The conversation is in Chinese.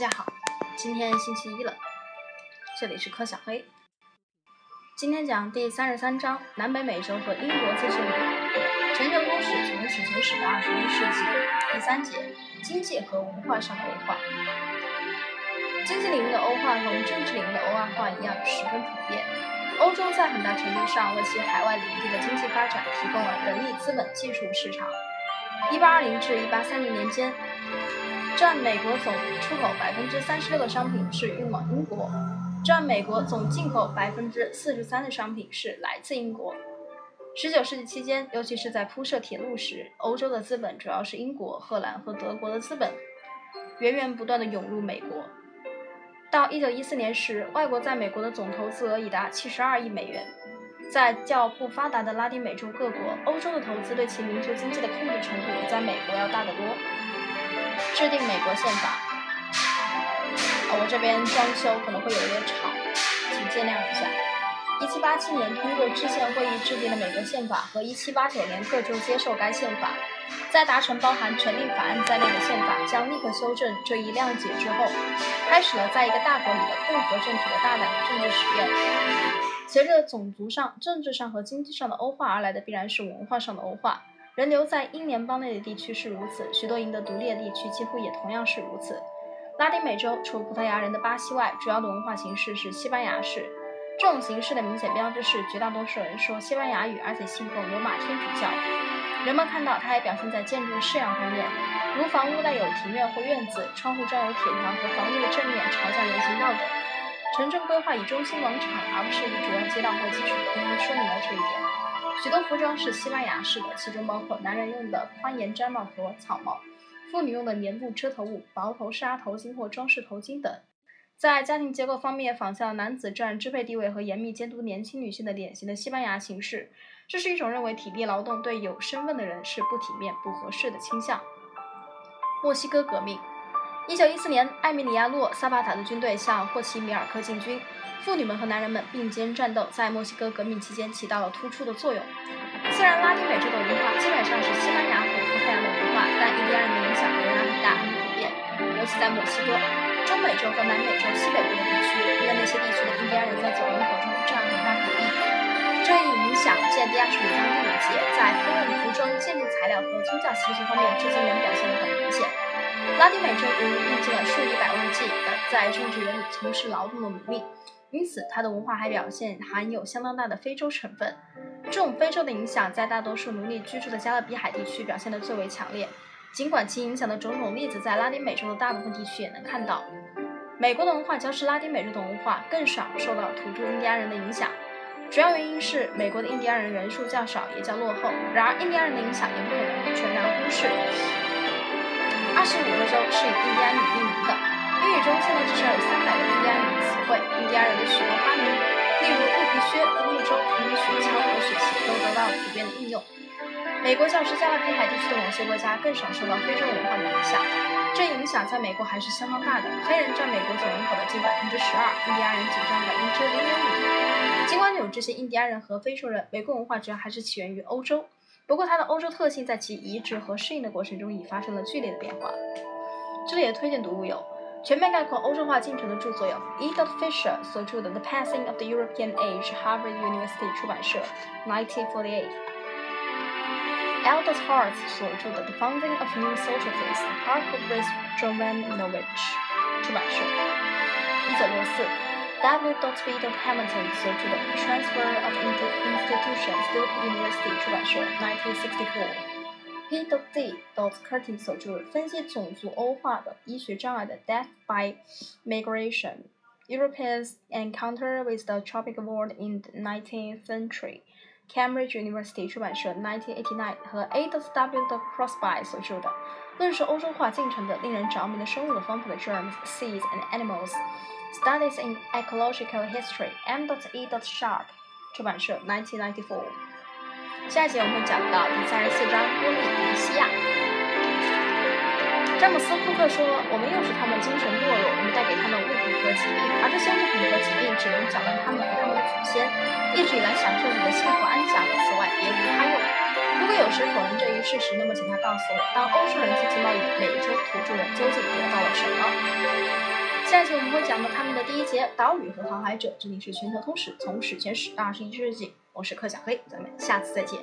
大家好，今天星期一了，这里是柯小黑。今天讲第三十三章南北美洲和英国自治领。全球公史从史前史到二十一世纪。第三节经济和文化上的欧化。经济领域的欧化同政治领域的欧化一样十分普遍。欧洲在很大程度上为其海外领地的经济发展提供了人力资本技术市场。一八二零至一八三零年间。占美国总出口百分之三十六的商品是运往英国，占美国总进口百分之四十三的商品是来自英国。十九世纪期间，尤其是在铺设铁路时，欧洲的资本主要是英国、荷兰和德国的资本，源源不断的涌入美国。到一九一四年时，外国在美国的总投资额已达七十二亿美元。在较不发达的拉丁美洲各国，欧洲的投资对其民族经济的控制程度比在美国要大得多。制定美国宪法。啊，我这边装修可能会有点吵，请见谅一下。一七八七年，通过制宪会议制定的美国宪法和一七八九年各州接受该宪法，在达成包含成立法案在内的宪法将立刻修正这一谅解之后，开始了在一个大国里的共和政体的大胆政治实验。随着种族上、政治上和经济上的欧化而来的，必然是文化上的欧化。人流在英联邦内的地区是如此，许多赢得独立的地区几乎也同样是如此。拉丁美洲除葡萄牙人的巴西外，主要的文化形式是西班牙式。这种形式的明显标志是，绝大多数人说西班牙语，而且信奉罗马天主教。人们看到它还表现在建筑式样方面，如房屋带有庭院或院子，窗户装有铁条和房屋的正面朝向人行道等。城镇规划以中心广场而不是以主要街道为基础，刚刚说明了这一点。许多服装是西班牙式的，其中包括男人用的宽檐毡帽和草帽，妇女用的棉布遮头物、薄头纱、头巾或装饰头巾等。在家庭结构方面，仿效男子占支配地位和严密监督年轻女性的典型的西班牙形式，这是一种认为体力劳动对有身份的人是不体面、不合适的倾向。墨西哥革命，一九一四年，艾米里亚诺·萨巴塔的军队向霍奇米尔科进军。妇女们和男人们并肩战斗，在墨西哥革命期间起到了突出的作用。虽然拉丁美洲的文化基本上是西班牙和葡萄牙的文化，但印第安人的影响仍然很大、很普遍，尤其在墨西哥、中美洲和南美洲西北部的地区，因为那些地区的印第安人在总人口中占很大比例。这一影响见第二十五章第五节，在烹饪、服装、建筑材料和宗教习俗方面，至今仍表现得很明显。拉丁美洲由于历尽了数以百万计的在种植园里从事劳动的奴隶。因此，它的文化还表现含有相当大的非洲成分。这种非洲的影响在大多数奴隶居住的加勒比海地区表现得最为强烈。尽管其影响的种种例子在拉丁美洲的大部分地区也能看到。美国的文化较是拉丁美洲的文化更少受到土著印第安人的影响。主要原因是美国的印第安人人数较少，也较落后。然而，印第安人的影响也不可能全然忽视。二十五个州是以印第安语命名的。英语中现在至少有三百个印第安人词汇，印第安人的许多发明，例如鹿皮靴、独木舟、平底雪橇和雪橇，都得到了普遍的应用。美国较是加勒比海地区的某些国家更少受到非洲文化的影响，这影响在美国还是相当大的。黑人占美国总人口的近百分之十二，印第安人仅占百分之零点五。尽管有这些印第安人和非洲人，美国文化主要还是起源于欧洲。不过，它的欧洲特性在其移植和适应的过程中已发生了剧烈的变化。这里的推荐读物有。全面概括欧洲化进程的著作有 E. Dot Fisher 所著的《The Passing of the European Age》，Harvard University 出版社，1948。L. Dot Hart 所著的《The Founding of New Social Phase》，Harvard Jovanovich 出版社，1964。W. Dot B. Dot Hamilton 所着的《Transfer of Institutions》，Duke University 出版社，1964。P. D. Curtin 所着分析种族欧化的医学障碍的《Death by Migration: Europeans' Encounter with the Tropical World in the Nineteenth Century》，Cambridge University 出版社，1989和 A. W. Crosby 所着的论述欧洲化进程的令人着迷的生物的方法的 Germs, Seeds and Animals Studies in Ecological History M. E. Sharp 出版社，1994。下一节我们会讲到第三十四章波利尼西亚。詹姆斯·库克说：“我们诱使他们精神堕落，我们带给他们物品和疾病，而这些物品和疾病只能搅乱他们和他们的祖先一直以来享受着的幸福安详。此外，别无他用。如果有谁否认这一事实，那么请他告诉我，当欧洲人进行贸易，美洲土著人究竟得到了什么？下一期我们会讲到他们的第一节岛屿和航海者。这里是全球通史，从史前史到二十一世纪，我是柯小黑，咱们下次再见。